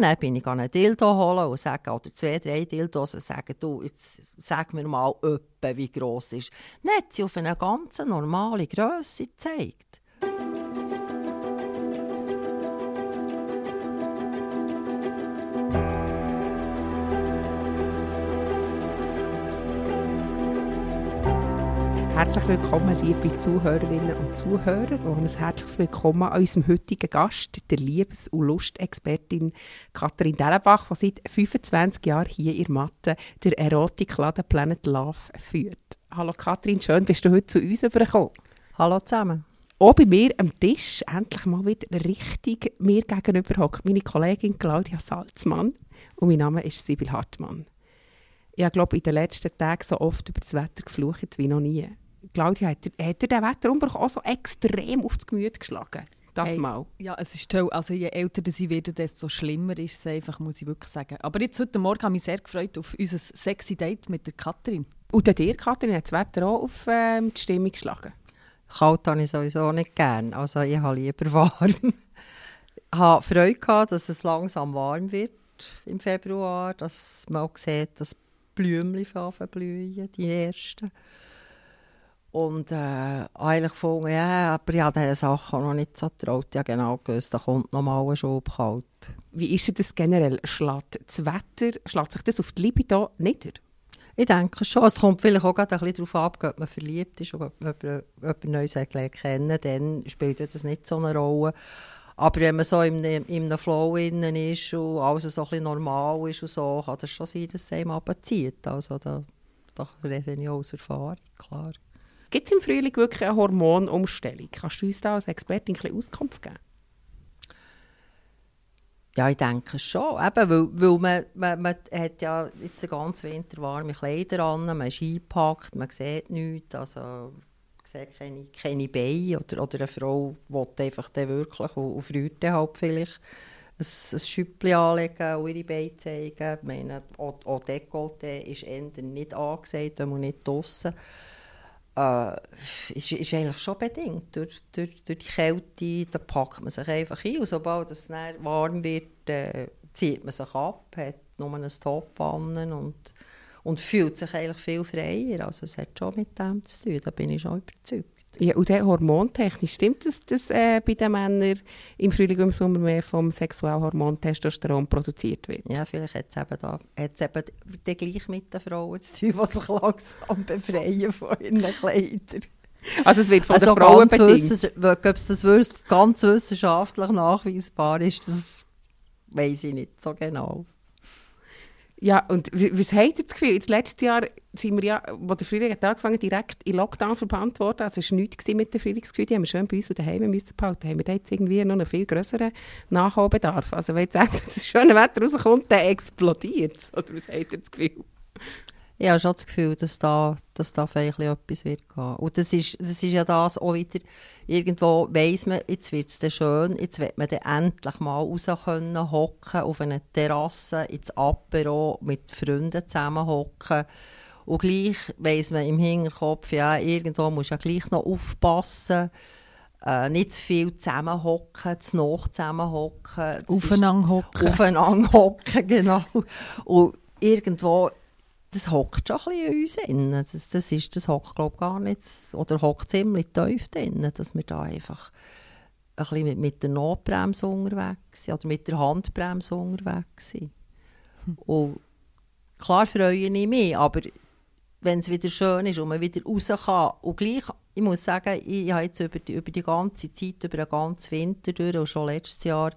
Dann bin ich einen Dildo holen und sage, oder zwei, drei Dildos und sage, du, jetzt sag mir mal öppe, wie gross ist. Dann hat sie auf eine ganz normale Grösse gezeigt. Herzlich willkommen, liebe Zuhörerinnen und Zuhörer, und ein herzliches Willkommen an unserem heutigen Gast, der Liebes- und Lustexpertin Katharin Dellenbach, die seit 25 Jahren hier in Mathe der Erotikladen Planet Love führt. Hallo Katharin, schön bist du heute zu uns gekommen. Hallo zusammen. Auch bei mir am Tisch endlich mal wieder richtig mir gegenüber hockt meine Kollegin Claudia Salzmann und mein Name ist Sibyl Hartmann. Ich glaube, in den letzten Tagen so oft über das Wetter geflucht wie noch nie. Claudia, hat er, hat er den Wetterumbruch auch so extrem aufs Gemüt geschlagen? Das Hey, mal. Ja, es ist toll. Also je älter sie werden, desto schlimmer ist es einfach, muss ich wirklich sagen. Aber jetzt heute Morgen habe ich mich sehr gefreut auf unser sexy Date mit der Katrin. Und dann dir, Katrin, hat das Wetter auch auf ähm, die Stimmung geschlagen? Kalt habe ich sowieso nicht gern. Also ich habe lieber warm. ich habe Freude gehabt, dass es langsam warm wird im Februar, dass man auch sieht, dass Blümchen blühen, die ersten. Und äh, eigentlich gefunden, ja, aber ich habe diese Sachen noch nicht so getraut. Habe genau gewusst, da kommt noch mal ein Schub kalt. Wie ist das generell? Schlägt das Wetter, schlägt sich das auf die Libido nieder? Ich denke schon. Es kommt vielleicht auch gerade ein bisschen darauf ab, ob man verliebt ist oder ob man jemand Neues kennen dann spielt das nicht so eine Rolle. Aber wenn man so in einem, in einem Flow innen ist und alles so ein bisschen normal ist und so, kann das schon sein, dass es einem abzieht. Also da, da rede ich aus Erfahrung, klar. Gibt es im Frühling wirklich eine Hormonumstellung? Kannst du uns da als Expertin ein bisschen Auskunft geben? Ja, ich denke schon. Eben, weil, weil man, man, man hat ja jetzt den ganzen Winter warme Kleider an, man ist eingepackt, man sieht nichts, also keine, keine Beine. Oder, oder eine Frau will einfach dann wirklich freut dann halt vielleicht ein, ein Schüppchen anlegen und ihre Beine zeigen. Ich meine, auch, auch Dekolleté ist eher nicht angesagt, wenn man nicht draussen. Äh, ist, ist eigentlich schon bedingt durch, durch, durch die Kälte. Da packt man sich einfach ein. Und sobald es warm wird, äh, zieht man sich ab, hat nur ein Top an und, und fühlt sich eigentlich viel freier. Also es hat schon mit dem zu tun, da bin ich schon überzeugt. Ja, und dann hormontechnisch, stimmt das, dass äh, bei den Männern im Frühling und im Sommer mehr vom Sexualhormon Testosteron produziert wird? Ja, vielleicht hat es eben, da, hat's eben dann gleich mit den Frauen zu tun, die sich langsam befreien von ihren Kleidern. Also es wird von Also den Frauen bedingt. Ob es das ganz wissenschaftlich nachweisbar ist, das weiß ich nicht so genau. Ja, und was habt ihr das Gefühl? Jetzt letztes Jahr sind wir ja, wo der Frühling hat angefangen direkt in Lockdown verbannt worden. Also es war nichts mit dem Frühlingsgefühl. Die haben wir schön bei uns daheim müssen behalten. Haben wir da jetzt irgendwie noch einen viel grösseren Nachholbedarf? Also wenn jetzt das schöne Wetter rauskommt, dann explodiert es. Oder was habt ihr das Gefühl? Ich habe schon das Gefühl, dass da, dass da vielleicht etwas wird gehen. Und das ist, das ist ja das auch wieder, irgendwo weiss man, jetzt wird es schön, jetzt wird man dann endlich mal raus können, hocken auf einer Terrasse, ins Apero, mit Freunden zusammen hocken. Und gleich weiss man im Hinterkopf, ja, irgendwo muss ja gleich noch aufpassen, äh, nicht zu viel zusammenhocken, zu noch zusammenhocken. Aufeinander hocken. aufeinander hocken, genau. Und irgendwo, das hockt schon ein bisschen in uns drin. Das, das, ist, das hockt, glaube ich, gar nicht, oder hockt ziemlich tief drin, dass wir da einfach ein bisschen mit, mit der Notbremse unterwegs sind, oder mit der Handbremse unterwegs sind. Und klar freue ich mich, aber wenn es wieder schön ist und man wieder raus kann und gleich, ich muss sagen, ich, habe jetzt über die, über die ganze Zeit, über den ganzen Winter durch und schon letztes Jahr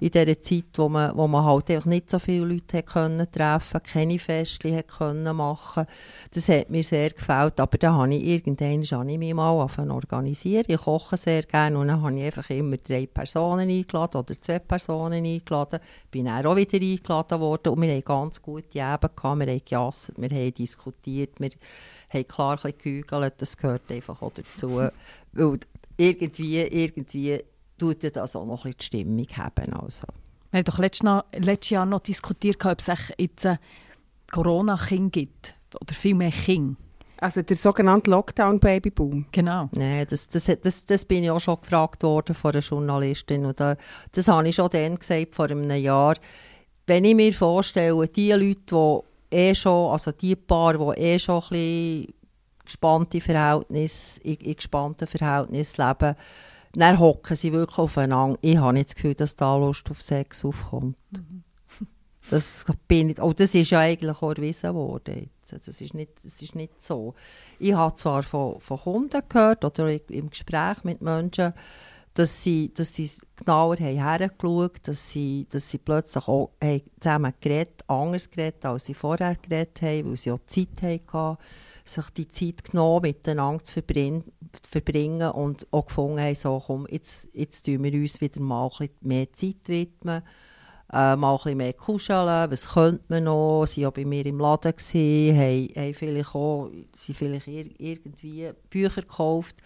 in dieser Zeit, wo man, wo man halt einfach nicht so viele Leute können treffen keine Festchen können machen. Das hat mir sehr gefällt, aber dann habe ich irgendwann mich mal organisieren. Ich koche sehr gerne und dann habe ich einfach immer drei Personen eingeladen oder zwei Personen eingeladen, bin dann auch wieder eingeladen worden und wir haben ganz gute Abende gehabt, wir haben gejasset, wir haben diskutiert, wir haben klar ein bisschen gehügelt, das gehört einfach auch dazu. Weil irgendwie, irgendwie tut ja das auch noch ein bisschen die Stimmung haben. Also. Wir haben doch letztes, Jahr noch diskutiert, ob es echt jetzt ein Corona-Kind gibt. Oder viel mehr Kinder. Also der sogenannte Lockdown-Babyboom. Genau. Nein, das, das, das, das bin ich auch schon gefragt worden von einer Journalistin. Und da, das habe ich schon dann gesagt, vor einem Jahr. wenn ich mir vorstelle, die Leute, die eh schon, also die Paar, die eh schon ein bisschen gespannte Verhältnisse, in, in gespannten Verhältnissen leben, dann hocken sie wirklich aufeinander. Ich habe nicht das Gefühl, dass da Lust auf Sex aufkommt. Mhm. Das, bin ich, oh, das ist ja eigentlich auch erwiesen worden. Das ist nicht, das ist nicht so. Ich habe zwar von, von Kunden gehört oder im Gespräch mit Menschen, dass sie, dass sie genauer haben hergeschaut dass sie, dass sie plötzlich auch haben zusammen geredet, anders geredet, als sie vorher geredet haben, weil sie auch Zeit hatten, sich die Zeit genommen, miteinander zu verbringen, und auch gefunden haben, so, komm, jetzt, jetzt tun wir uns wieder mal ein mehr Zeit widmen, äh, mal ein mehr kuscheln, was könnte man noch, sie waren bei mir im Laden, gewesen, haben, haben vielleicht auch, sie vielleicht irgendwie Bücher gekauft,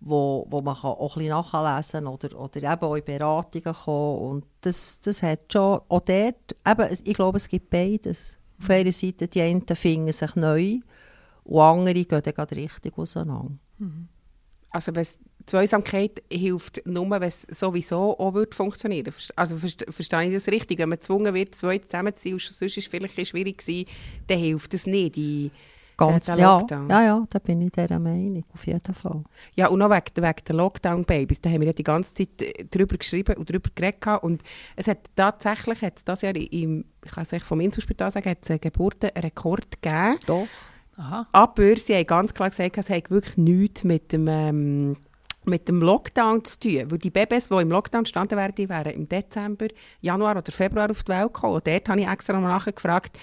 wo, wo man auch ein bisschen nachlesen kann oder, oder eben auch in Beratungen kommen. Und das, das hat schon, auch dort, eben, ich glaube, es gibt beides. Auf einer Seite, die einen finden sich neu und andere gehen dann gerade richtig auseinander. Mhm. Also Zweisamkeit hilft nur, wenn es sowieso auch wird funktionieren Also verstehe ich das richtig? Wenn man gezwungen wird, zwei zusammen zu sein und sonst war es vielleicht schwierig gewesen, dann hilft das nicht. Die, Ganz, der, der ja, ja, ja, da bin ich dieser Meinung, auf jeden Fall. Ja, und auch wegen, wegen der Lockdown-Babys, da haben wir ja die ganze Zeit äh, darüber geschrieben und darüber geredet. Und es hat tatsächlich, hat das Jahr im, ich kann es vom Inselspital sagen, hat es einen Geburtenrekord gegeben. Doch. Aha. Aber sie haben ganz klar gesagt, es hat wirklich nichts mit dem... Ähm, mit dem Lockdown zu tun. Weil die Babys, die im Lockdown standen wären, die wären im Dezember, Januar oder Februar auf die Welt gekommen. Und dort habe ich extra noch nachgefragt.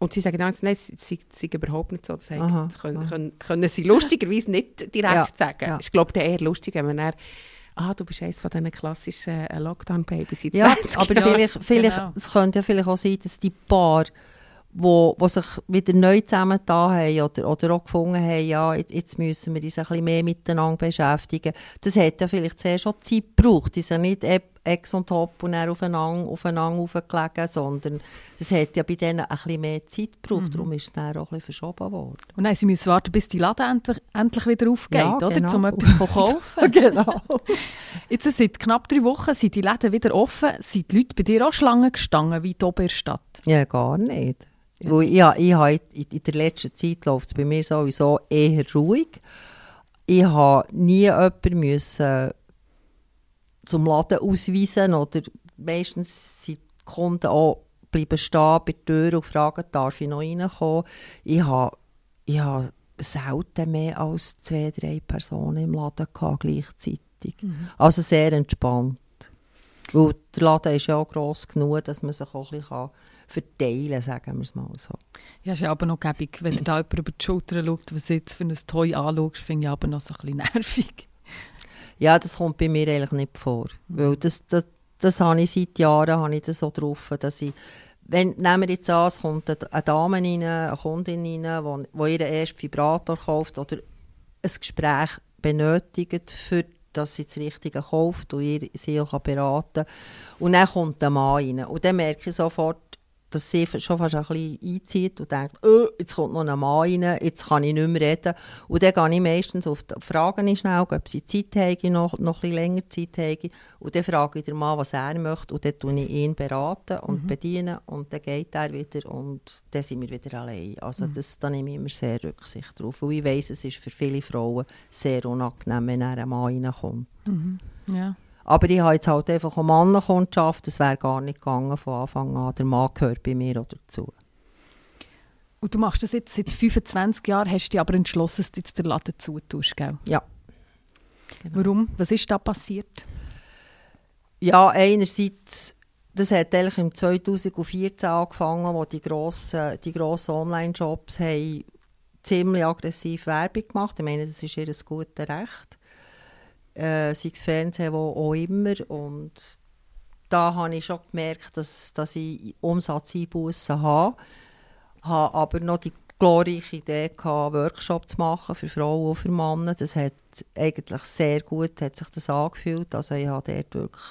Und sie sagen dann, nein, sie sind überhaupt nicht so. Das aha, können, können, können, sie lustigerweise nicht direkt ja, sagen. Ja. Ich glaube, eher lustig, wenn man dann ah, du bist eines von diesen klassischen äh, Lockdown-Babys Ja, aber vielleicht, vielleicht, genau. es könnte ja vielleicht auch sein, dass die Paar wo, wo sich wieder neu zusammengetan haben oder, oder auch gefunden haben, ja, jetzt müssen wir uns ein bisschen mehr miteinander beschäftigen. Das hat ja vielleicht sehr schon Zeit gebraucht. Die sind nicht ex und top und dann aufeinander, aufeinander aufgelegen, sondern das hat ja bei denen ein bisschen mehr Zeit gebraucht. Mhm. Darum ist es dann auch ein bisschen verschoben worden. Und dann sie müssen warten, bis die Laden endlich, endlich wieder aufgeht, ja, oder? Genau. Um etwas zu kaufen. genau. Jetzt seit knapp drei Wochen sind die Läden wieder offen. Sind die Leute bei dir auch Schlangen gestanden, wie hier in der Stadt? Ja, gar nicht. Ja. Weil ich, ich habe in der letzten Zeit läuft es bei mir sowieso eher ruhig. Ich habe nie jemanden müssen zum Laden ausweisen oder meistens sind die Kunden auch bleiben stehen bei der Tür und fragen, darf ich noch reinkommen. Ich habe, ich habe selten mehr als zwei, drei Personen im Laden gehabt, gleichzeitig. Mhm. Also sehr entspannt. Weil der Laden ist ja auch gross genug, dass man sich auch ein bisschen verteilen, sagen wir es mal so. Ja, ist ja aber noch gäbig, wenn da jemand über die Schulter schaut, was jetzt für ein Toy anschaust, finde ich aber noch so ein bisschen nervig. Ja, das kommt bei mir eigentlich nicht vor. Weil das, das, das habe ich seit Jahren habe ich das so drauf, dass ich wenn, nehmen wir jetzt an, es kommt eine Dame rein, eine Kundin rein, die ihren ersten Vibrator kauft oder ein Gespräch benötigt, für dass sie das Richtige kauft und ihr, sie auch beraten kann. Und dann kommt der Mann rein. Und dann merke ich sofort, dass sie schon fast ein bisschen einzieht und denkt, oh, jetzt kommt noch ein Mann rein, jetzt kann ich nicht mehr reden. Und dann gehe ich meistens auf die Fragen schnell, ob sie Zeit haben, noch, noch ein bisschen länger Zeit haben. Und dann frage ich den Mann, was er möchte und dann tue ich ihn beraten und mhm. bedienen und dann geht er wieder und dann sind wir wieder allein. Also mhm. das, da nehme ich immer sehr Rücksicht drauf, weil ich weiss, es ist für viele Frauen sehr unangenehm, wenn ein Mann reinkommt. Mhm. Ja. Aber ich habe jetzt halt einfach eine Mannenkundschaft, das wäre gar nicht gegangen von Anfang an. Der Mann gehört bei mir auch dazu. Und du machst das jetzt seit 25 Jahren, hast du dich aber entschlossen, dass du jetzt den Laden zutust, gell? Ja. Genau. Warum? Was ist da passiert? Ja, einerseits, das hat eigentlich im 2014 angefangen, wo die grossen, die grossen Online-Shops ziemlich aggressiv Werbung gemacht Ich meine, das ist ihr gutes Recht äh, sei es Fernsehen, wo auch immer. Und da habe ich schon gemerkt, dass, dass ich Umsatzeinbußen habe. Ich hatte aber noch die glorreiche Idee gehabt, Workshop zu machen für Frauen und für Männer. Das hat eigentlich sehr gut hat sich das angefühlt. Also ich habe dort wirklich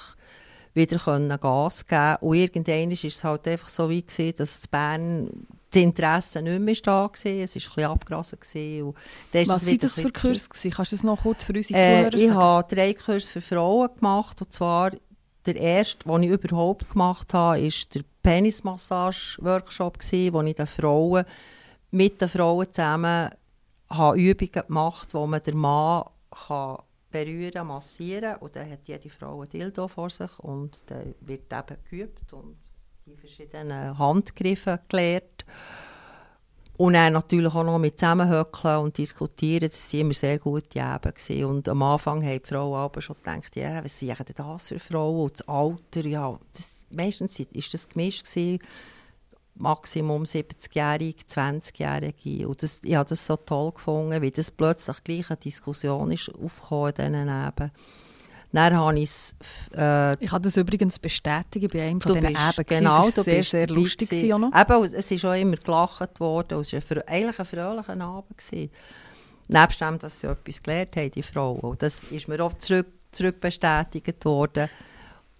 wieder Gas geben Und irgendwann war es halt einfach so wie gewesen, dass Bern das Interesse nicht mehr da war. Es war ein bisschen abgerasen. Was waren das für Kurse? Kannst du das noch kurz für unsere äh, Zuhörer sagen? Ich habe drei Kurse für Frauen gemacht. Und zwar der erste, den ich überhaupt gemacht habe, war der Penismassage-Workshop, wo ich den Frauen, mit den Frauen zusammen habe Übungen gemacht wo man den Mann kann berühren, massieren und dann hat jede Frau ein Dildo vor sich und dann wird eben geübt und die verschiedenen Handgriffe gelernt. Und dann natürlich auch noch mit zusammenhöckeln und diskutieren, das waren immer sehr gute Abende. Und am Anfang haben die Frauen aber schon gedacht, ja, was sind denn das für Frauen? Und das Alter, ja, das, meistens war das gemischt. Maximum 70-Jährige, 20-Jährige. Und das, ich habe das so toll gefunden, wie das plötzlich gleich eine Diskussion ist aufgekommen in diesen Eben. Dann habe äh, ich kann das übrigens bestätigen bei einem von diesen Eben. Genau, es war sehr, sehr lustig. Eben, es ist auch immer gelacht worden. Es war eigentlich ein fröhlicher Abend. Gewesen. Nebst dem, dass sie etwas gelernt haben, die Frauen. Und das ist mir oft zurück, zurück bestätigt worden.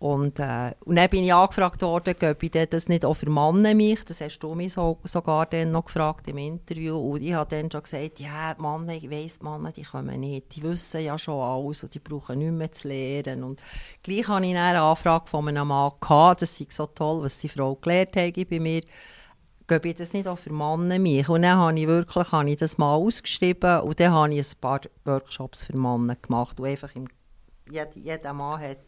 Und, äh, und dann bin ich angefragt worden, ob ich das nicht auch für Männer mich, das hast du mich so, sogar dann noch gefragt im Interview, und ich habe dann schon gesagt, ja, Männer, ich weiss, Männer, die kommen nicht, die wissen ja schon alles und die brauchen nichts mehr zu lernen. Und gleich hatte ich eine Anfrage von einem Mann, gehabt, das sei so toll, was die Frau gelernt hat bei mir, gebe ich das nicht auch für Männer mich? Und dann habe ich wirklich habe ich das mal ausgeschrieben und dann habe ich ein paar Workshops für Männer gemacht, wo einfach im, jeder, jeder Mann hat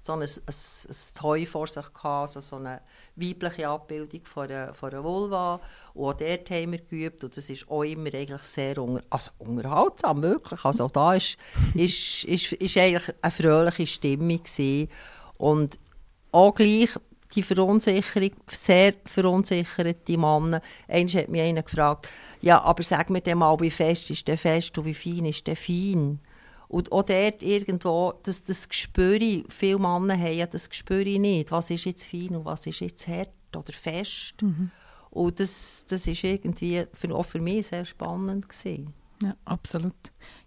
so ein, ein, ein Toy vor sich gehabt, also so eine weibliche Abbildung von einer, von einer Vulva. Und auch dort haben wir geübt und das ist auch immer eigentlich sehr unter, also unterhaltsam, wirklich. Also da ist, ist, ist, ist eigentlich eine fröhliche Stimmung gewesen. Und auch gleich die Verunsicherung, sehr verunsicherte Männer. Einmal hat mich einer gefragt, ja, aber sag mir mal, wie fest ist der fest und wie fein ist der fein? Und auch dort irgendwo, das, das Gespür, viele Männer haben ja das Gespür nicht, was ist jetzt fein und was ist jetzt hart oder fest. Mhm. Und das, das ist irgendwie für, auch für mich sehr spannend gewesen. Ja, absolut.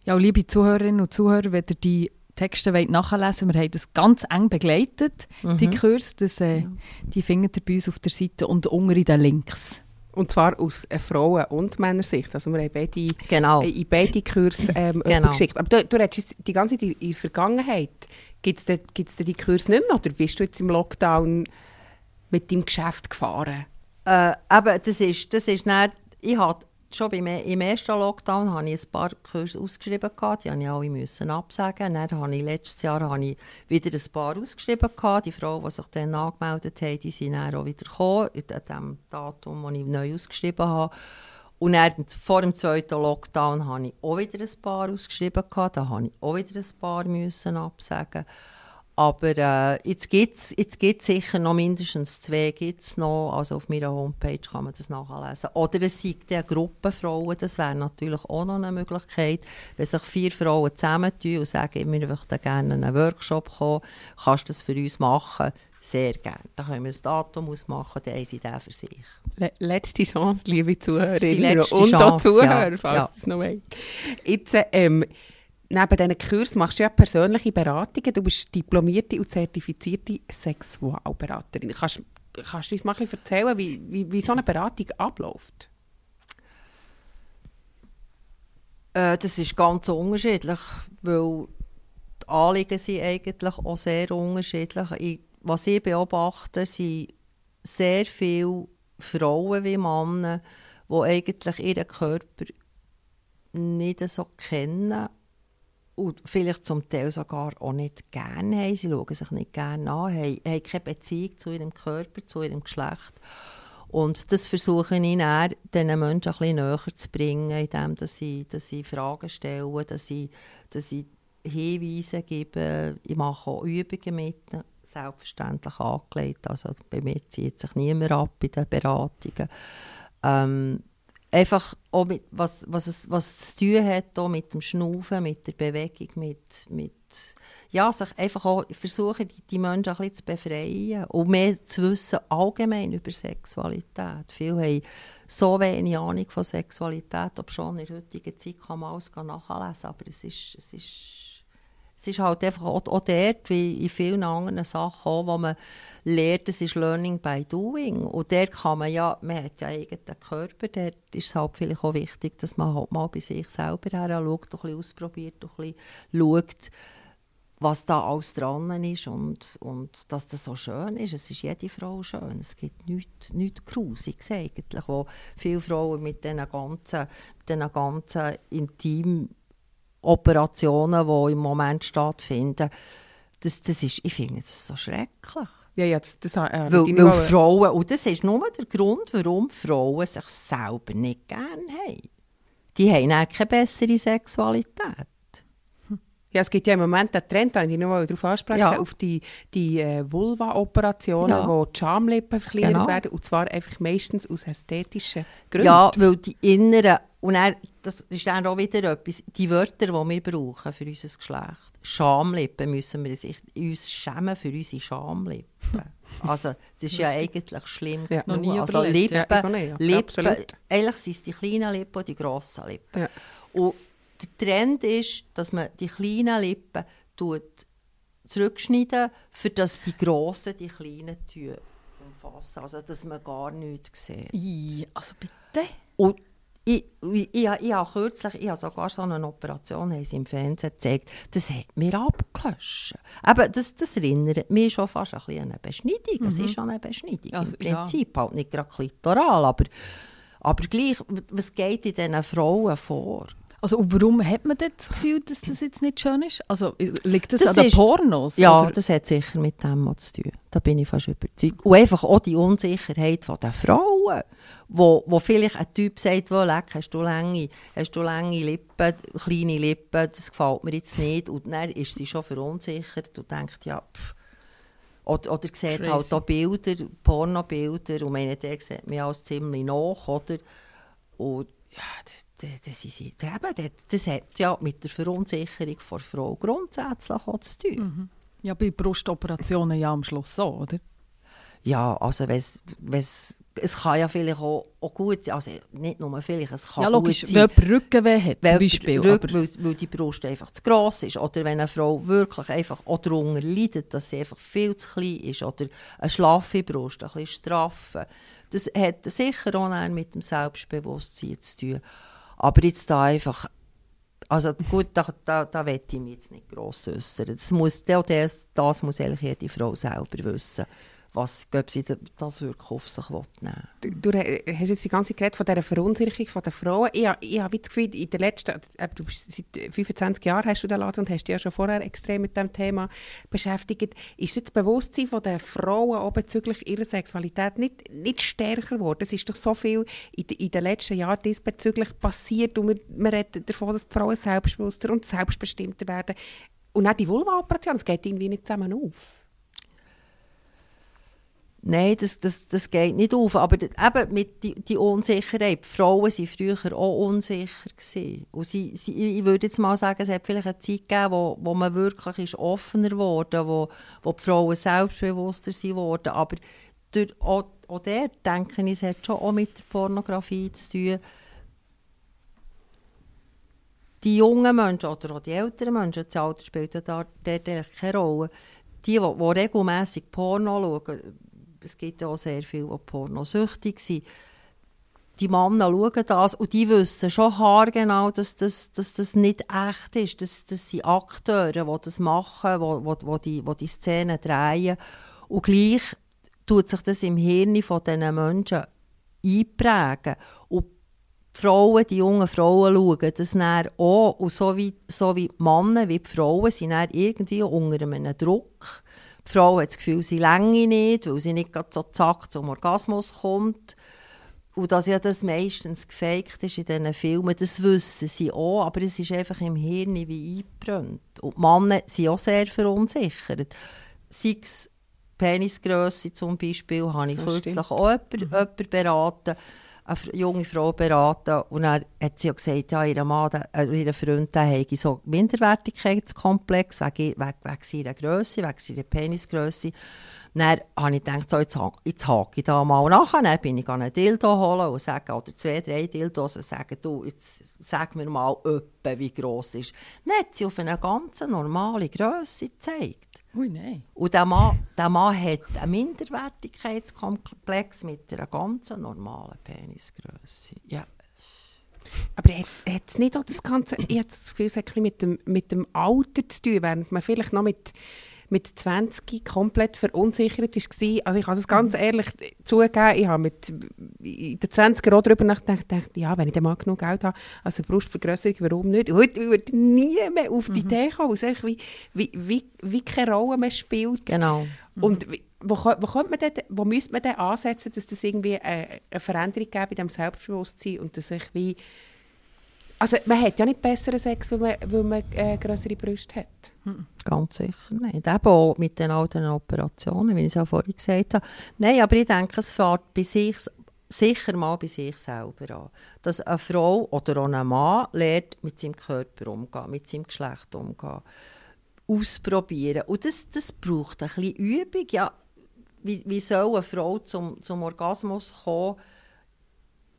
Ja, liebe Zuhörerinnen und Zuhörer, wenn ihr die Texte wollt nachlesen wir haben das ganz eng begleitet, mhm. die Kurs, das, äh, die findet ihr bei uns auf der Seite und unten in den Links. Und zwar aus äh, Frauen- und Männersicht. Also wir haben beide genau. äh, in beide Kurse ähm, genau. geschickt. Aber du, du redest die ganze Zeit in der Vergangenheit. Gibt es denn die Kurse nicht mehr? Oder bist du jetzt im Lockdown mit deinem Geschäft gefahren? Äh, aber das ist, das ist nicht, ich hatte schon beim, im ersten Lockdown habe ich ein paar Kurse ausgeschrieben. Gehabt. Die musste ich alle müssen absagen. Dann habe ich, letztes Jahr habe ich wieder ein paar ausgeschrieben. Gehabt. Die Frauen, die sich dann angemeldet haben, die sind dann auch wieder gekommen, an dem Datum, das ich neu ausgeschrieben habe. Und dann, vor dem zweiten Lockdown habe ich auch wieder ein paar ausgeschrieben. Gehabt. Da musste ich auch wieder ein paar müssen absagen. Aber äh, jetzt gibt es jetzt gibt's sicher noch mindestens zwei, gibt's noch. also auf meiner Homepage kann man das nachlesen. Oder es sind eine Gruppe Frauen, das wäre natürlich auch noch eine Möglichkeit, wenn sich vier Frauen zusammentun und sagen, wir möchten gerne einen Workshop kommen, kannst du das für uns machen? Sehr gerne. Dann können wir ein Datum ausmachen, dann haben sie den für sich. letzte Chance, liebe Zuhörerinnen und Zuhörer, ja. falls ja. es noch wollt. Jetzt, ähm, neben diesen Kursen machst du ja persönliche Beratungen. Du bist diplomierte und zertifizierte Sexualberaterin. Kannst, kannst du uns mal erzählen, wie, wie, wie so eine Beratung abläuft? Äh, das ist ganz unterschiedlich, weil die Anliegen sind eigentlich auch sehr unterschiedlich. Ich, was ich beobachte, sind sehr viele Frauen wie Männer, die eigentlich ihren Körper nicht so kennen und vielleicht zum Teil sogar auch nicht gerne haben. Sie schauen sich nicht gerne an, haben, haben keine Beziehung zu ihrem Körper, zu ihrem Geschlecht. Und das versuche ich dann, diesen Menschen ein bisschen näher zu bringen, indem dass ich, dass ich Fragen stelle, dass ich, dass ich Hinweise gebe. Ich mache auch Übungen mit, selbstverständlich angelegt. Also bei mir zieht sich niemand ab in den Beratungen. Ähm, einfach auch mit, was, was, es, was es zu tun hat auch mit dem Schnaufen, mit der Bewegung, mit, mit ja, sich einfach auch versuchen, die, die Menschen ein bisschen zu befreien und mehr zu wissen allgemein über Sexualität. Viele haben so wenig Ahnung von Sexualität, ob schon in der heutigen Zeit kann man alles nachlesen, aber es ist, es ist es ist halt einfach auch, auch dort, wie in vielen anderen Sachen auch, wo man lernt, es ist Learning by Doing. Und dort kann man ja, man hat ja eigenen Körper, dort ist es halt vielleicht auch wichtig, dass man halt mal bei sich selber her schaut, ein bisschen ausprobiert, ein bisschen schaut, was da alles dran ist und, und dass das so schön ist. Es ist jede Frau schön. Es gibt nichts, nichts Grusiges eigentlich, wo viele Frauen mit diesen ganzen, diesen ganzen intimen Operationen, die im Moment stattfinden, das, das ist, ich finde das so schrecklich. Ja, ja, das, äh, weil, weil Frauen, und das ist nur der Grund, warum Frauen sich selber nicht gerne haben. Die haben auch keine bessere Sexualität. Ja, es gibt ja im Moment den Trend, den ich noch darauf ansprechen ja. auf die, die äh, Vulva-Operationen, ja. wo die Schamlippen verkleinert genau. werden, und zwar einfach meistens aus ästhetischen Gründen. Ja, weil die inneren, und dann, das ist dann auch wieder etwas, die Wörter, die wir brauchen für unser Geschlecht. Schamlippen müssen wir sich, uns schämen für unsere Schamlippen. Also, das ist ja eigentlich schlimm ja. Noch nie also Lippen, ja, nicht, Lippen eigentlich sind es die kleinen Lippen und die grossen Lippen. Ja. Und der Trend ist, dass man die kleinen Lippen tut zurückschneiden, für dass die grossen die kleinen umfassen. Also, dass man gar nichts sieht. I, also bitte? Und ich, ich, ich, ich habe kürzlich, ich habe sogar so eine Operation haben sie im Fernsehen gezeigt, das hat mir abgelöscht. Aber das, das erinnert mich schon fast ein bisschen an eine Beschneidung. Mhm. Es ist schon eine Beschneidung. Also, Im Prinzip ja. halt nicht gerade klitoral, aber, aber gleich, was geht in diesen Frauen vor? Also und warum hat man das Gefühl, dass das jetzt nicht schön ist? Also liegt das, das an den Pornos? Ja, oder? das hat sicher mit dem zu tun. Da bin ich fast überzeugt. Und einfach auch die Unsicherheit der Frauen, wo, wo vielleicht ein Typ sagt, wo, leck, hast du lange, hast du lange Lippen, kleine Lippen, das gefällt mir jetzt nicht. Und dann ist sie schon verunsichert und denkt, ja, pff. Oder, oder sieht Crazy. halt auch Bilder, Pornobilder, und meine, der sieht mir alles ziemlich nach, oder? Und ja, das das, ist, eben, das hat ja mit der Verunsicherung der Frau grundsätzlich auch zu tun. Mhm. Ja, bei Brustoperationen ja am Schluss so, oder? Ja, also wenn's, wenn's, es kann ja vielleicht auch, auch gut sein, also nicht nur vielleicht, es kann ja, logisch, gut sein. wenn Rückenweh hat zum Beispiel. Rück, weil, weil, die Brust einfach zu gross ist oder wenn eine Frau wirklich einfach auch darunter leidet, dass sie einfach viel zu klein ist oder eine schlaffe Brust, ein bisschen straffe. Das hat sicher auch mit dem Selbstbewusstsein zu tun. Aber jetzt da einfach, also gut, da, da, da will ich mich jetzt nicht gross äußern. Das muss, das, das muss eigentlich jede Frau selber wissen was, ob sie das wirklich auf sich nehmen. Du, du hast jetzt die ganze Zeit von dieser Verunsicherung der Frauen. Ich, ich habe das Gefühl, in den letzten, du bist seit 25 Jahren hast du den Laden und hast dich ja schon vorher extrem mit dem Thema beschäftigt. Ist das Bewusstsein der Frauen auch bezüglich ihrer Sexualität nicht, nicht stärker geworden? Es ist doch so viel in, in den letzten Jahren diesbezüglich passiert und man, man redet davon, dass die Frauen selbstbewusster und selbstbestimmter werden. Und auch die Vulva-Operation, es geht irgendwie nicht zusammen auf. Nein, das, das, das geht nicht auf. Aber eben mit die, die Unsicherheit. Die Frauen waren früher auch unsicher. Und sie, sie, ich würde jetzt mal sagen, es hat vielleicht eine Zeit gegeben, wo, wo man wirklich ist offener wurde, wo, wo die Frauen selbstbewusster sind. Aber durch, auch, auch der denke ich, es hat schon auch mit der Pornografie zu tun. Die jungen Menschen oder auch die älteren Menschen, das Alter spielt da dort keine Rolle. Die, die, die regelmässig Porno schauen, es gibt auch sehr viele, die pornosüchtig sind. Die Männer schauen das und die wissen schon haargenau, dass das, dass das nicht echt ist. Das, das sind Akteure, die das machen, die, die, die, die, die die Szene drehen. Und gleich tut sich das im Hirn von diesen Menschen einprägen. Und die Frauen, die jungen Frauen schauen das dann auch. Und so wie, so wie die Männer wie die Frauen sind dann irgendwie unter einem Druck die Frau hat das Gefühl, sie länge nicht, weil sie nicht so zack zum Orgasmus kommt. Und dass ja das meistens gefaked ist in diesen Filmen, das wissen sie auch, aber es ist einfach im Hirn wie eingebrannt. Und die Männer sind auch sehr verunsichert. Sei es Penisgrösse zum Beispiel, habe ich das kürzlich stimmt. auch jemanden, mhm. jemanden beraten eine junge Frau beraten und dann hat sie gesagt, ja, ihr Mann, äh, ihr Freund, hätte so Minderwertigkeitskomplex wegen, wegen, wegen seiner Grösse, wegen seiner Penisgrösse. Dann habe ich gedacht, so, jetzt, jetzt hake ich da mal nach. Dann bin ich einen Dildo holen und sage, oder zwei, drei Dildos und sage, du, jetzt sag mir mal, öppe, wie gross ist. Dann hat sie auf eine ganz normale Grösse gezeigt. Ui, nein. Und der Mann, der Mann hat einen Minderwertigkeitskomplex mit einer ganz normalen Penisgröße. Ja. Aber hat es nicht auch das Ganze, ich habe das Gefühl, es hat mit dem, mit dem Alter zu tun, während man vielleicht noch mit, mit 20 komplett verunsichert war. Also ich kann das ganz ehrlich zugeben, ich habe mit in den 20er auch darüber nachgedacht, dachte, ja, wenn ich dann mal genug Geld habe, also Brustvergrößerung, warum nicht? Heute würde nie mehr auf die Idee kommen, es einfach wie, wie, wie, wie keine Rolle mehr spielt. Genau. Und wie- wo, wo, man denn, wo müsste man denn ansetzen, dass das irgendwie eine, eine Veränderung gibt in diesem Selbstbewusstsein und dass ich wie... Also man hat ja nicht besseren Sex, weil man, weil man äh, größere Brüste hat. Ganz sicher nicht. Eben auch mit den alten Operationen, wie ich es ja vorhin gesagt habe. Nein, aber ich denke, es fährt bei sich, sicher mal bei sich selber an. Dass eine Frau oder auch ein Mann lernt, mit seinem Körper umzugehen, mit seinem Geschlecht umzugehen, ausprobieren. Und das, das braucht ein bisschen Übung. Ja, wie, wie soll eine Frau zum, zum Orgasmus kommen,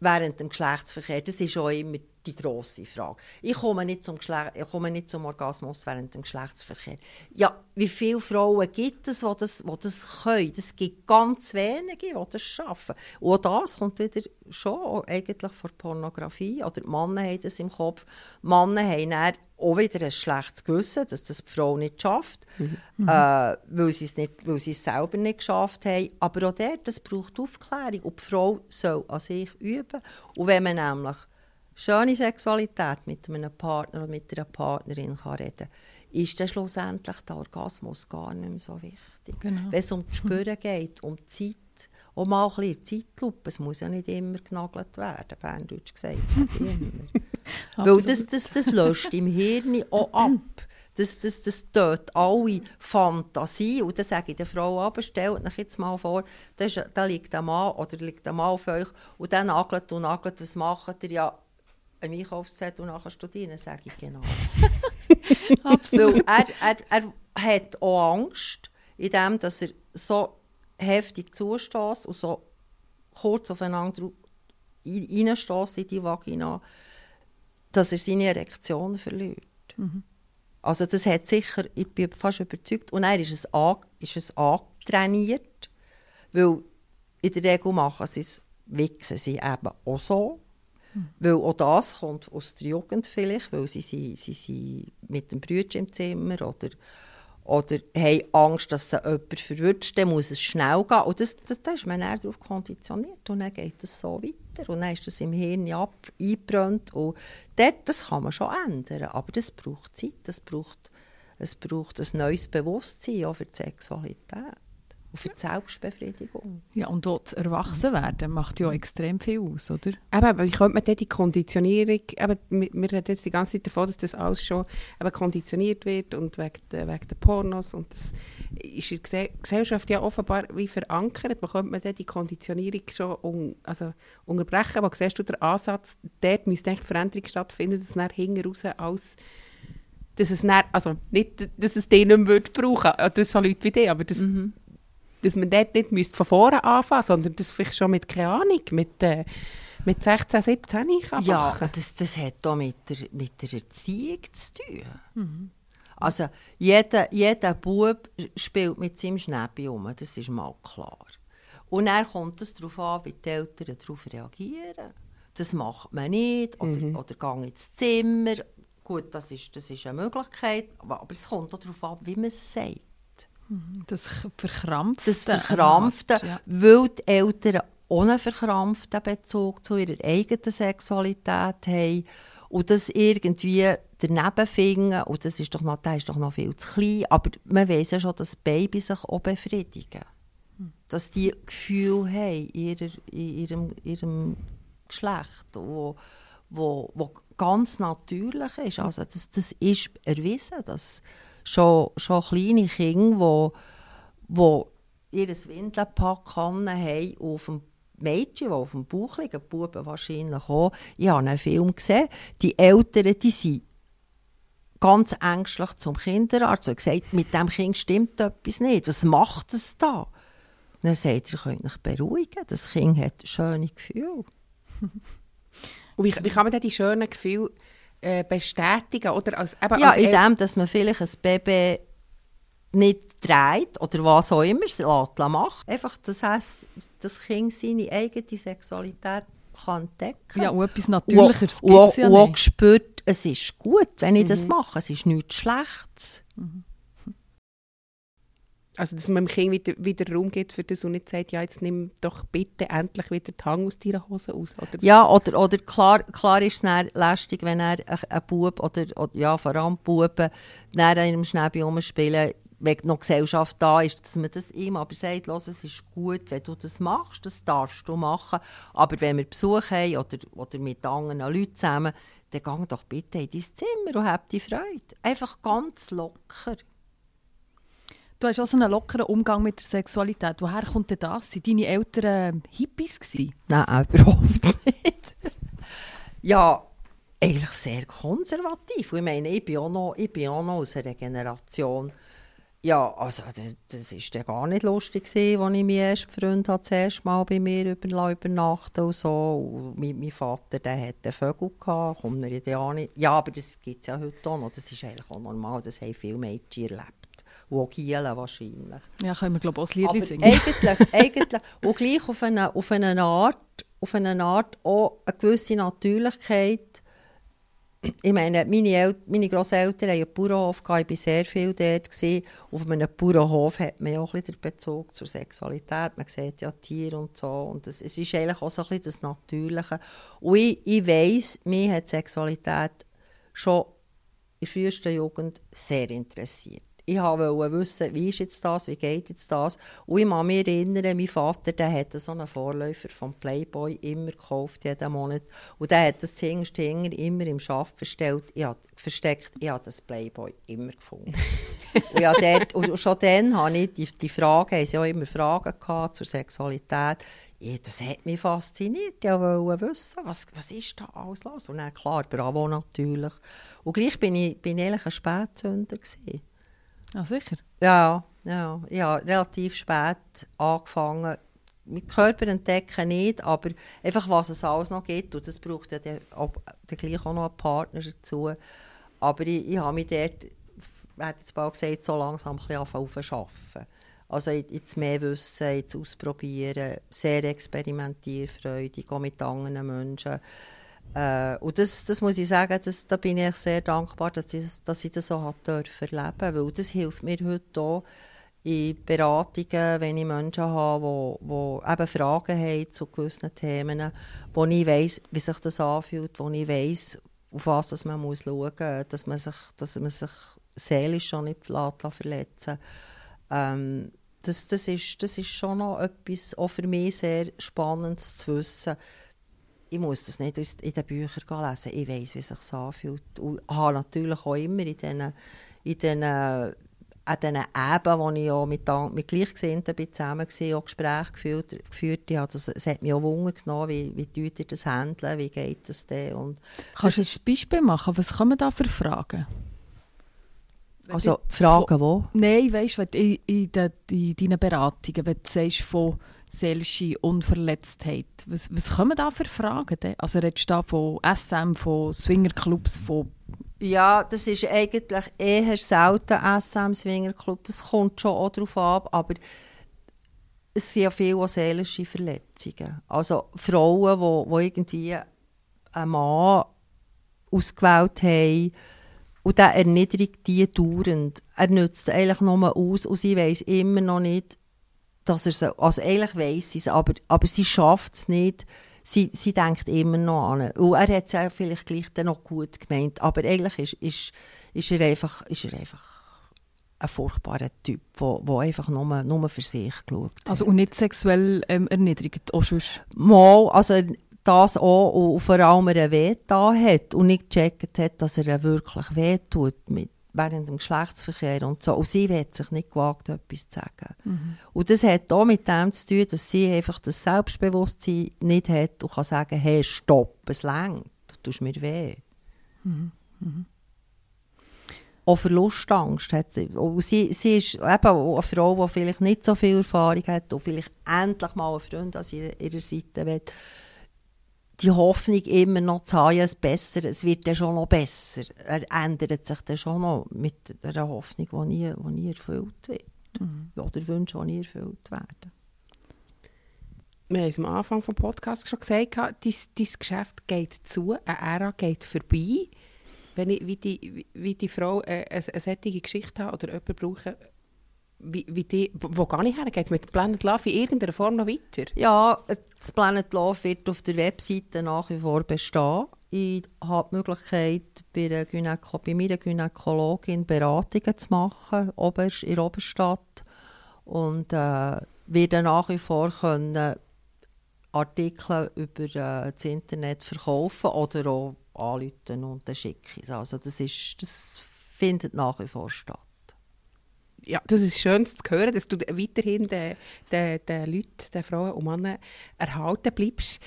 während dem Geschlechtsverkehr, das ist auch immer die grosse Frage. Ich komme nicht zum, Geschle ich komme nicht zum Orgasmus während dem Geschlechtsverkehr. Ja, wie viele Frauen gibt es, die das, die das können? Es gibt ganz wenige, die das schaffen. Und auch das kommt wieder schon eigentlich von Pornografie. Oder die Männer haben das im Kopf. Die Männer haben dann auch wieder ein schlechtes Gewissen, dass das die Frau nicht schafft, äh, weil, sie es nicht, weil sie es selber nicht geschafft haben. Aber auch dort, das braucht Aufklärung. Und die Frau soll an sich üben. Und wenn man nämlich schöne Sexualität mit einem Partner oder mit einer Partnerin kann reden ist dann schlussendlich der Orgasmus gar nicht mehr so wichtig. Genau. Wenn es um die Spüren geht, um die Zeit, auch mal ein bisschen Zeitlupe, es muss ja nicht immer genagelt werden, Berndeutsch gesagt. nicht immer. Weil das, das, das löscht im Hirn auch ab. Das, das, das tötet alle Fantasie. Und dann sage ich der Frau aber, stellt euch jetzt mal vor, da, ist, da liegt ein Mann oder liegt ein Mann auf euch und dann nagelt und nagelt, was macht ihr? Ja, ein Einkaufszettel und nachher studieren, sage ich genau. Weil er, er, er hat auch Angst, indem dass er so heftig zustößt und so kurz aufeinander reinstößt in die Vagina, dass er seine Erektion verliert. Also das hat sicher, ich bin fast überzeugt, und er ist es, an, ist es antrainiert, weil in der Regel machen sie es, wichsen sie eben auch so. Weil auch das kommt aus der Jugend vielleicht, weil sie, sie, sie sind mit dem Brütchen im Zimmer oder, oder haben Angst, dass sie jemand verwünscht, dann muss es schnell gehen. Und das, das, da ist man dann darauf konditioniert und dann geht es so weiter. Und dann ist das im Hirn ab, eingebrannt. Und dort, das kann man schon ändern, aber das braucht Zeit, das braucht, es braucht ein neues Bewusstsein auch für die Sexualität und für die Selbstbefriedigung. Ja, und dort das Erwachsenwerden macht ja extrem viel aus, oder? Eben, aber wie könnte man dann die Konditionierung, eben, wir, wir reden jetzt die ganze Zeit davon, dass das alles schon eben konditioniert wird und wegen der, wegen der Pornos und das ist in der Gese- Gesellschaft ja offenbar wie verankert. Wie könnte man dann die Konditionierung schon un, also unterbrechen? Wo siehst du den Ansatz, dort müsste eigentlich Veränderung stattfinden, dass es dann hinten raus als dass es dann, also nicht, dass es den nicht mehr würde brauchen oder so Leute wie die, aber dass, dass man dort nicht müsste von vorne anfangen sondern das vielleicht schon mit, keine Ahnung, mit, äh, mit 16, 17 kann Ja, machen. das, das hat auch mit der, mit der Erziehung zu tun. Also jeder, jeder Bub spielt mit seinem Schnäppi um, das ist mal klar. Und dann kommt es darauf an, wie die Eltern darauf reagieren. Das macht man nicht, oder, oder gang ins Zimmer. Gut, das ist, das ist eine Möglichkeit, aber, aber es kommt auch darauf an, wie man es sagt. Das verkrampft. Das Verkrampfte, Ja. weil die Eltern ohne verkrampften Bezug zu ihrer eigenen Sexualität haben und das irgendwie daneben finden, und das ist doch noch, der ist doch noch viel zu klein, aber man weiß ja schon, dass Babys sich auch befriedigen. Dass die Gefühle haben in ihrem, ihrem Geschlecht, wo, wo, wo ganz natürlich ist. Also das, das ist erwiesen, dass schon, schon kleine Kinder, wo, wo ihr Windelpack haben auf dem Mädchen, die auf dem Bauch liegen, die Buben wahrscheinlich auch. Ich habe einen Film gesehen, die Eltern, die sind ganz ängstlich zum Kinderarzt und gesagt, mit dem Kind stimmt etwas nicht. Was macht es da? Und dann sagt er, ihr könnt euch beruhigen, das Kind hat schöne Gefühle. Und wie, wie kann man denn die schönen Gefühle äh, bestätigen? Oder als, eben Ja, als El- indem, dass man vielleicht ein Baby nicht dreht oder was auch immer, es lässt machen. Einfach, dass es- das Kind seine eigene Sexualität kann entdecken Ja, und etwas Natürlicheres und, und, gibt's ja und auch nicht. gespürt, es ist gut, wenn ich das mache. Es ist nichts Schlechtes. Also, dass man dem Kind wieder, wieder Raum gibt für das und nicht sagt, ja, jetzt nimm doch bitte endlich wieder die Hand aus deiner Hose raus. Oder? Ja, oder, oder klar, klar ist es dann lästig, wenn er ein, ein Bub oder, oder ja, vor allem Buben dann in einem Schnäbi rumspielen, wenn noch Gesellschaft da ist, dass man das ihm aber sagt, «Los, es ist gut, wenn du das machst, das darfst du machen, aber wenn wir Besuch haben oder, oder mit anderen Leuten zusammen, dann geh doch bitte in dein Zimmer und hab die Freude.» Einfach ganz locker. Du hast auch so einen lockeren Umgang mit der Sexualität. Woher kommt denn das? Sind deine Eltern Hippies gewesen? Nein, überhaupt nicht. ja, eigentlich sehr konservativ. Ich meine, ich bin auch noch, ich bin auch noch aus einer Generation. Ja, also das war gar nicht lustig, als ich meinen ersten Freund hatte, das erste Mal bei mir über, übernachten und so. Und mein, mein Vater der hatte Vögel, gehabt, kommt mir ja nicht. Ja, aber das gibt es ja heute auch noch. Das ist eigentlich auch normal. Das haben viele Mädchen erlebt. Und auch Gielen wahrscheinlich. Ja, können wir glaube ich auch ein Aber Lied singen. eigentlich, eigentlich, und gleich auf eine, auf eine Art, auf eine Art auch eine gewisse Natürlichkeit. Ich meine, meine, El meine Grosseltern haben einen Bauernhof, gehabt, ich war sehr viel dort. Gewesen. Auf einem Bauernhof hat man ja auch ein bisschen den Bezug zur Sexualität. Man sieht ja Tiere und so. Und das, es ist eigentlich auch so ein bisschen das Natürliche. Und ich, ich weiss, mich hat Sexualität schon in der frühesten Jugend sehr interessiert. Ich wollte wissen, wie ist jetzt das, wie geht jetzt das. Und ich kann mich erinnern, mein Vater der hat so einen Vorläufer vom Playboy immer gekauft, jeden Monat. Und der hat das zuhinterst hinter immer im Schaft versteckt. Ich habe das Playboy immer gefunden. und, ja, dort, und schon dann habe ich die, die Fragen, haben sie auch immer Fragen gehabt zur Sexualität. Ja, das hat mich fasziniert. Ich wollte wissen, was, was ist da alles los? Und dann, klar, Bravo natürlich. Und gleich bin ich, bin ich eigentlich ein Spätzünder gewesen. Ah, sicher. Ja, ja, ich habe relativ spät angefangen. Mit Körper entdecken nicht, aber einfach, was es alles noch gibt. Und das braucht ja dann, gleich auch noch einen Partner dazu. Aber ich, ich habe mich dort, ich hätte jetzt bald gesagt, so langsam ein bisschen aufzuschaffen. Also jetzt mehr Wissen, jetzt ausprobieren, sehr experimentierfreudig, auch mit anderen Menschen. Äh, und das, das muss ich sagen, das, da bin ich sehr dankbar, dass ich, das- dass ich das so hat erleben weil das hilft mir heute auch in Beratungen, wenn ich Menschen habe, die, die eben Fragen haben zu gewissen Themen, wo ich weiss, wie sich das anfühlt, wo ich weiss, auf was dass man muss schauen muss, dass man sich, dass man sich seelisch schon nicht verletzen. Ähm, das, das, ist, das ist schon noch etwas, auch für mich sehr Spannendes zu wissen, ich muss das nicht in den Büchern lesen. Ich weiß, wie es sich anfühlt. Und habe natürlich auch immer in diesen, in diesen, an diesen Eben, wo ich auch mit, mit Gleichgesinnten bin zusammen war, auch Gespräche geführt, geführt habe. Das, es hat mich auch Wunder genommen, wie, wie tut ihr das handeln, wie geht das denn? Und Kannst du ein Beispiel machen? Was kommen da für Fragen? Also Fragen wo? Nein, weißt du, in, in, den- in deinen Beratungen, wenn du sagst von seelischer Unverletztheit, was, was kommen da für Fragen? Denn? Also redest du da von SM, von Swingerclubs, von... Ja, das ist eigentlich eher selten SM Swingerclub. Das kommt schon auch darauf ab, aber es sind ja viele seelische Verletzungen. Also Frauen, die, die irgendwie einen Mann ausgewählt haben und der erniedrigt die dauernd. Er nützt eigentlich nur aus und sie weiss immer noch nicht, dass er so, also eigentlich weiss sie es, aber, aber sie schafft es nicht. Sie, sie denkt immer noch an ihn. Und er hat es ja vielleicht gleich dann noch gut gemeint, aber eigentlich ist, ist, ist, er, einfach, ist er einfach ein furchtbarer Typ, der, einfach nur, nur für sich geschaut hat. Also und nicht sexuell ähm, erniedrigt, auch sonst. Mal, also das auch und vor allem er weh da hat und nicht gecheckt hat, dass er wirklich weh tut mit, während dem Geschlechtsverkehr und so. Und sie hat sich nicht gewagt, etwas zu sagen. Und das hat auch mit dem zu tun, dass sie einfach das Selbstbewusstsein nicht hat und kann sagen, hey, stopp, es längt, du tust mir weh. Auch Verlustangst hat sie. Und sie, sie ist eben eine Frau, die vielleicht nicht so viel Erfahrung hat und vielleicht endlich mal einen Freund an ihrer, ihrer Seite will. Die Hoffnung immer noch zu haben, es besser, es wird dann schon noch besser. Er ändert sich dann schon noch mit einer Hoffnung, die nie, die nie erfüllt wird. Oder Wünsche, die nie erfüllt werden. wir haben es am Anfang des Podcasts schon gesagt, dein, dein Geschäft geht zu, eine Ära geht vorbei. Wenn ich wie die, wie die Frau äh, eine, eine solche Geschichte hat oder jemanden brauche, wie, wie die, wo gar nicht her? Geht es mit Planet Love in irgendeiner Form noch weiter? Ja, das Planet Love wird auf der Webseite nach wie vor bestehen. Ich habe die Möglichkeit, bei, einer Gynäko bei meiner Gynäkologin Beratungen zu machen, in der Oberstadt. Und äh, werde nach wie vor können Artikel über äh, das Internet verkaufen oder auch anrufen und dann schicke ich Also das, ist, das findet nach wie vor statt. Ja, das ist schön zu hören, dass du weiterhin den, den, den Leuten, den Frauen und Männern erhalten bleibst.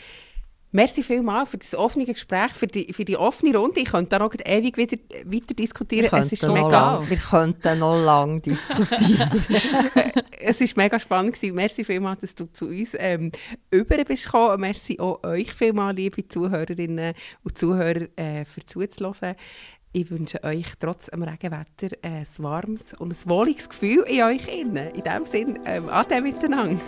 Merci vielmals für das offene Gespräch, für die, für die offene Runde. Ich könnte da noch ewig wieder weiter diskutieren. Es ist mega, lang, wir könnten noch lange diskutieren. es war mega spannend. Gewesen. Merci vielmals, dass du zu uns ähm, über bist gekommen. Merci auch euch vielmals, liebe Zuhörerinnen und Zuhörer, äh, für zuzuhören. Ich wünsche euch trotz dem Regenwetter ein warmes und ein wohliges Gefühl in euch innen. In diesem Sinne, ähm, ade miteinander.